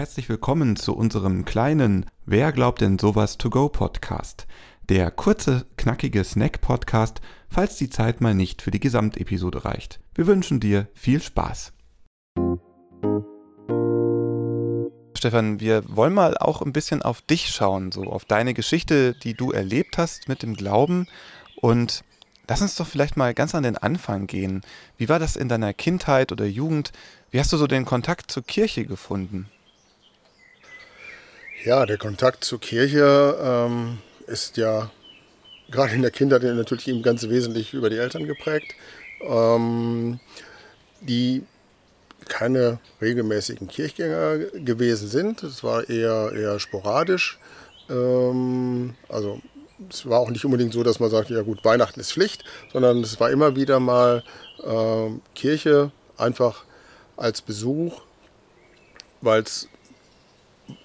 Herzlich willkommen zu unserem kleinen Wer glaubt denn sowas to go Podcast. Der kurze, knackige Snack-Podcast, falls die Zeit mal nicht für die Gesamtepisode reicht. Wir wünschen dir viel Spaß. Stefan, wir wollen mal auch ein bisschen auf dich schauen, so auf deine Geschichte, die du erlebt hast mit dem Glauben. Und lass uns doch vielleicht mal ganz an den Anfang gehen. Wie war das in deiner Kindheit oder Jugend? Wie hast du so den Kontakt zur Kirche gefunden? Ja, der Kontakt zur Kirche ähm, ist ja gerade in der Kindheit natürlich eben ganz wesentlich über die Eltern geprägt, ähm, die keine regelmäßigen Kirchgänger gewesen sind. Es war eher, eher sporadisch. Ähm, also es war auch nicht unbedingt so, dass man sagt, ja gut, Weihnachten ist Pflicht, sondern es war immer wieder mal äh, Kirche einfach als Besuch, weil es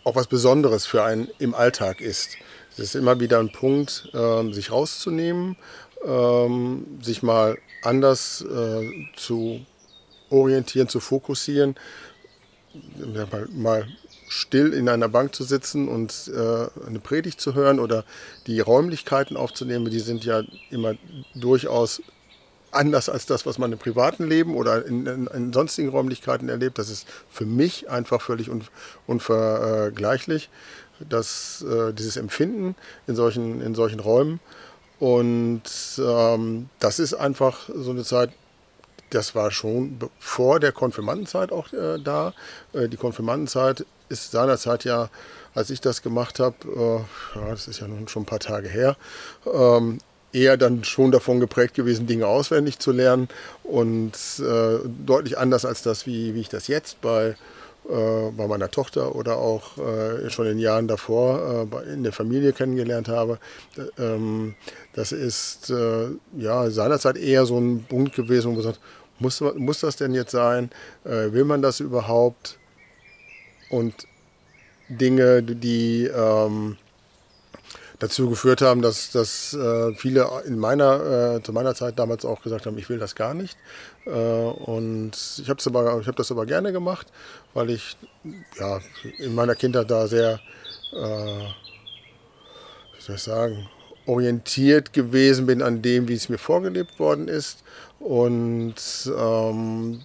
auch was Besonderes für einen im Alltag ist. Es ist immer wieder ein Punkt, äh, sich rauszunehmen, äh, sich mal anders äh, zu orientieren, zu fokussieren, mal, mal, still in einer Bank zu sitzen und äh, eine Predigt zu hören oder die Räumlichkeiten aufzunehmen, die sind ja immer durchaus anders als das, was man im privaten Leben oder in, in, in sonstigen Räumlichkeiten erlebt. Das ist für mich einfach völlig un, unvergleichlich, dass, äh, dieses Empfinden in solchen, in solchen Räumen. Und ähm, das ist einfach so eine Zeit, das war schon vor der Konfirmandenzeit auch äh, da. Äh, die Konfirmandenzeit ist seinerzeit ja, als ich das gemacht habe, äh, ja, das ist ja nun schon ein paar Tage her, ähm, eher dann schon davon geprägt gewesen, Dinge auswendig zu lernen und äh, deutlich anders als das, wie, wie ich das jetzt bei, äh, bei meiner Tochter oder auch äh, schon in Jahren davor äh, in der Familie kennengelernt habe. Ähm, das ist äh, ja seinerzeit eher so ein Punkt gewesen, wo man sagt, muss, muss das denn jetzt sein? Äh, will man das überhaupt? Und Dinge, die ähm, dazu geführt haben, dass, dass äh, viele in meiner, äh, zu meiner Zeit damals auch gesagt haben, ich will das gar nicht. Äh, und ich habe hab das aber gerne gemacht, weil ich ja, in meiner Kindheit da sehr, äh, wie soll ich sagen, orientiert gewesen bin an dem, wie es mir vorgelebt worden ist. Und ähm,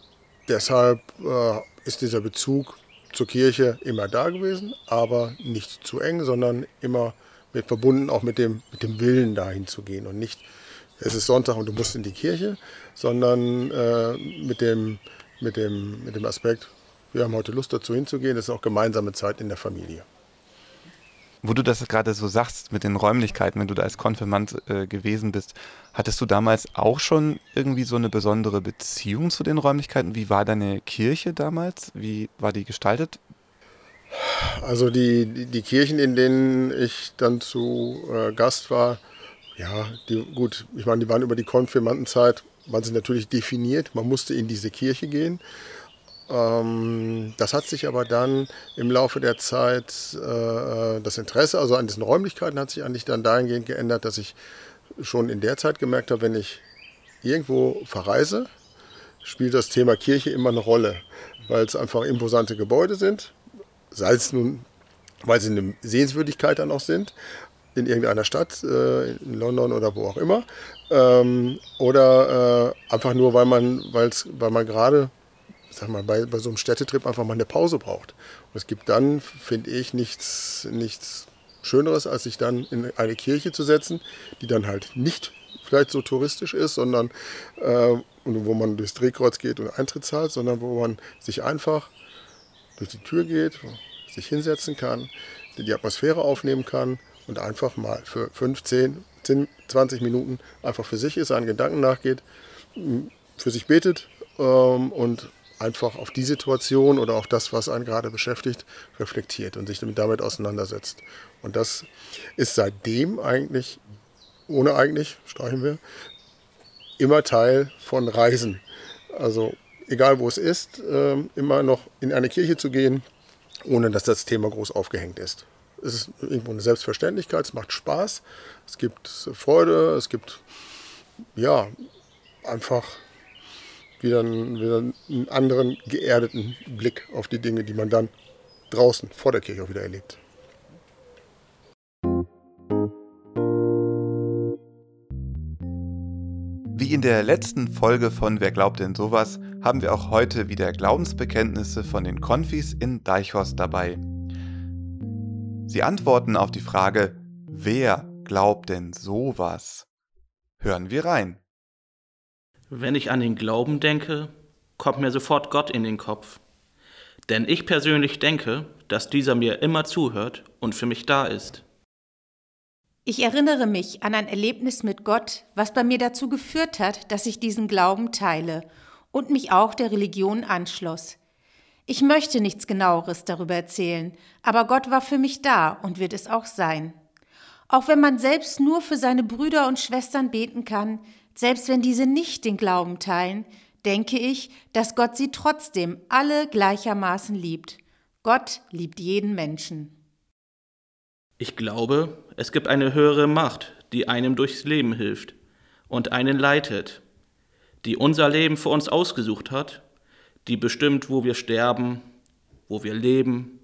deshalb äh, ist dieser Bezug zur Kirche immer da gewesen, aber nicht zu eng, sondern immer mit verbunden auch mit dem, mit dem Willen dahin zu gehen und nicht, es ist Sonntag und du musst in die Kirche, sondern äh, mit, dem, mit, dem, mit dem Aspekt, wir haben heute Lust dazu hinzugehen, das ist auch gemeinsame Zeit in der Familie. Wo du das gerade so sagst mit den Räumlichkeiten, wenn du da als Konfirmand äh, gewesen bist, hattest du damals auch schon irgendwie so eine besondere Beziehung zu den Räumlichkeiten? Wie war deine Kirche damals? Wie war die gestaltet? Also die, die, Kirchen, in denen ich dann zu äh, Gast war, ja, die, gut, ich meine, die waren über die Konfirmandenzeit, waren sie natürlich definiert, man musste in diese Kirche gehen. Ähm, das hat sich aber dann im Laufe der Zeit, äh, das Interesse also an diesen Räumlichkeiten hat sich eigentlich dann dahingehend geändert, dass ich schon in der Zeit gemerkt habe, wenn ich irgendwo verreise, spielt das Thema Kirche immer eine Rolle, weil es einfach imposante Gebäude sind, sei es nun, weil sie eine Sehenswürdigkeit dann auch sind, in irgendeiner Stadt, äh, in London oder wo auch immer, ähm, oder äh, einfach nur, weil man, weil's, weil man gerade sag mal, bei, bei so einem Städtetrip einfach mal eine Pause braucht. Und es gibt dann, finde ich, nichts, nichts Schöneres, als sich dann in eine Kirche zu setzen, die dann halt nicht vielleicht so touristisch ist, sondern äh, wo man durchs Drehkreuz geht und Eintritt zahlt, sondern wo man sich einfach durch die Tür geht, sich hinsetzen kann, die Atmosphäre aufnehmen kann und einfach mal für 15, 10, 20 Minuten einfach für sich ist, seinen Gedanken nachgeht, für sich betet ähm, und einfach auf die Situation oder auf das, was einen gerade beschäftigt, reflektiert und sich damit auseinandersetzt. Und das ist seitdem eigentlich, ohne eigentlich, streichen wir, immer Teil von Reisen. Also egal wo es ist, ähm, immer noch in eine Kirche zu gehen, ohne dass das Thema groß aufgehängt ist. Es ist irgendwo eine Selbstverständlichkeit, es macht Spaß, es gibt Freude, es gibt ja einfach wieder einen, wieder einen anderen geerdeten Blick auf die Dinge, die man dann draußen vor der Kirche auch wieder erlebt. Wie in der letzten Folge von Wer glaubt denn sowas, haben wir auch heute wieder Glaubensbekenntnisse von den Konfis in Deichhorst dabei. Sie antworten auf die Frage, wer glaubt denn sowas? Hören wir rein. Wenn ich an den Glauben denke, kommt mir sofort Gott in den Kopf. Denn ich persönlich denke, dass dieser mir immer zuhört und für mich da ist. Ich erinnere mich an ein Erlebnis mit Gott, was bei mir dazu geführt hat, dass ich diesen Glauben teile und mich auch der Religion anschloss. Ich möchte nichts genaueres darüber erzählen, aber Gott war für mich da und wird es auch sein. Auch wenn man selbst nur für seine Brüder und Schwestern beten kann, selbst wenn diese nicht den Glauben teilen, denke ich, dass Gott sie trotzdem alle gleichermaßen liebt. Gott liebt jeden Menschen. Ich glaube, es gibt eine höhere Macht, die einem durchs Leben hilft und einen leitet, die unser Leben für uns ausgesucht hat, die bestimmt, wo wir sterben, wo wir leben.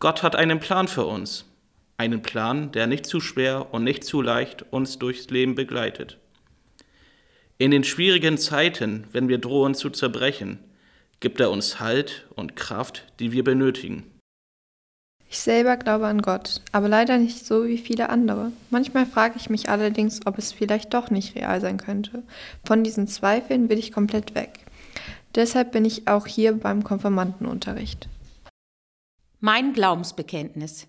Gott hat einen Plan für uns, einen Plan, der nicht zu schwer und nicht zu leicht uns durchs Leben begleitet. In den schwierigen Zeiten, wenn wir drohen zu zerbrechen, gibt er uns Halt und Kraft, die wir benötigen. Ich selber glaube an Gott, aber leider nicht so wie viele andere. Manchmal frage ich mich allerdings, ob es vielleicht doch nicht real sein könnte. Von diesen Zweifeln will ich komplett weg. Deshalb bin ich auch hier beim Konfirmandenunterricht. Mein Glaubensbekenntnis.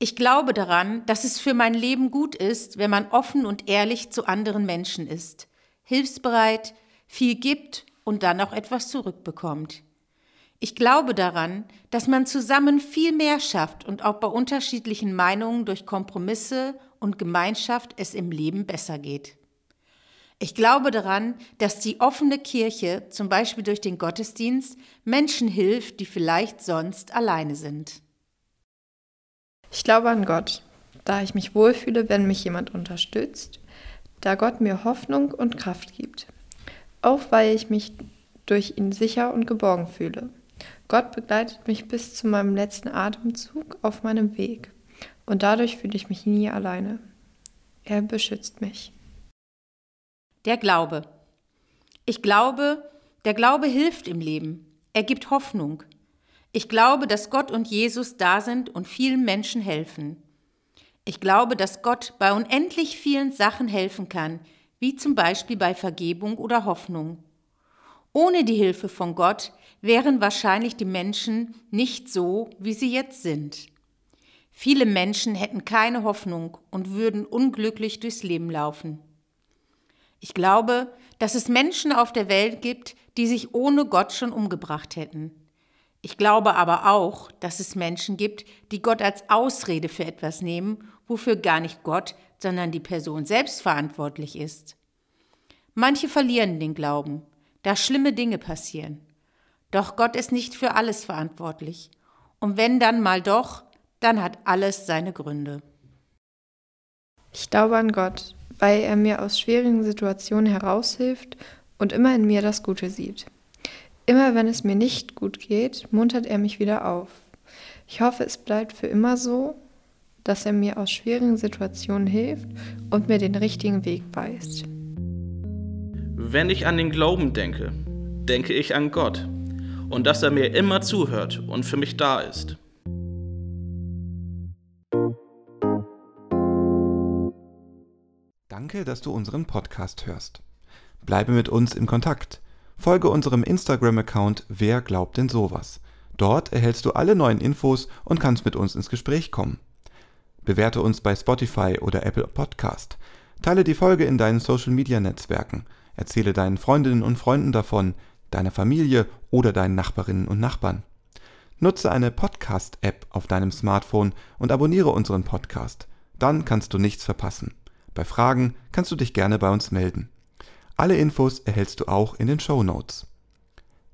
Ich glaube daran, dass es für mein Leben gut ist, wenn man offen und ehrlich zu anderen Menschen ist, hilfsbereit, viel gibt und dann auch etwas zurückbekommt. Ich glaube daran, dass man zusammen viel mehr schafft und auch bei unterschiedlichen Meinungen durch Kompromisse und Gemeinschaft es im Leben besser geht. Ich glaube daran, dass die offene Kirche, zum Beispiel durch den Gottesdienst, Menschen hilft, die vielleicht sonst alleine sind. Ich glaube an Gott, da ich mich wohlfühle, wenn mich jemand unterstützt, da Gott mir Hoffnung und Kraft gibt, auch weil ich mich durch ihn sicher und geborgen fühle. Gott begleitet mich bis zu meinem letzten Atemzug auf meinem Weg und dadurch fühle ich mich nie alleine. Er beschützt mich. Der Glaube. Ich glaube, der Glaube hilft im Leben. Er gibt Hoffnung. Ich glaube, dass Gott und Jesus da sind und vielen Menschen helfen. Ich glaube, dass Gott bei unendlich vielen Sachen helfen kann, wie zum Beispiel bei Vergebung oder Hoffnung. Ohne die Hilfe von Gott wären wahrscheinlich die Menschen nicht so, wie sie jetzt sind. Viele Menschen hätten keine Hoffnung und würden unglücklich durchs Leben laufen. Ich glaube, dass es Menschen auf der Welt gibt, die sich ohne Gott schon umgebracht hätten. Ich glaube aber auch, dass es Menschen gibt, die Gott als Ausrede für etwas nehmen, wofür gar nicht Gott, sondern die Person selbst verantwortlich ist. Manche verlieren den Glauben, da schlimme Dinge passieren. Doch Gott ist nicht für alles verantwortlich. Und wenn dann mal doch, dann hat alles seine Gründe. Ich glaube an Gott, weil er mir aus schwierigen Situationen heraushilft und immer in mir das Gute sieht. Immer wenn es mir nicht gut geht, muntert er mich wieder auf. Ich hoffe, es bleibt für immer so, dass er mir aus schwierigen Situationen hilft und mir den richtigen Weg weist. Wenn ich an den Glauben denke, denke ich an Gott und dass er mir immer zuhört und für mich da ist. Danke, dass du unseren Podcast hörst. Bleibe mit uns in Kontakt. Folge unserem Instagram-Account Wer glaubt denn sowas? Dort erhältst du alle neuen Infos und kannst mit uns ins Gespräch kommen. Bewerte uns bei Spotify oder Apple Podcast. Teile die Folge in deinen Social-Media-Netzwerken. Erzähle deinen Freundinnen und Freunden davon, deiner Familie oder deinen Nachbarinnen und Nachbarn. Nutze eine Podcast-App auf deinem Smartphone und abonniere unseren Podcast. Dann kannst du nichts verpassen. Bei Fragen kannst du dich gerne bei uns melden. Alle Infos erhältst du auch in den Show Notes.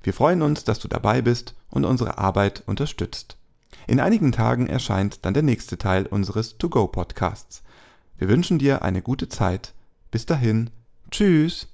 Wir freuen uns, dass du dabei bist und unsere Arbeit unterstützt. In einigen Tagen erscheint dann der nächste Teil unseres To-Go-Podcasts. Wir wünschen dir eine gute Zeit. Bis dahin. Tschüss.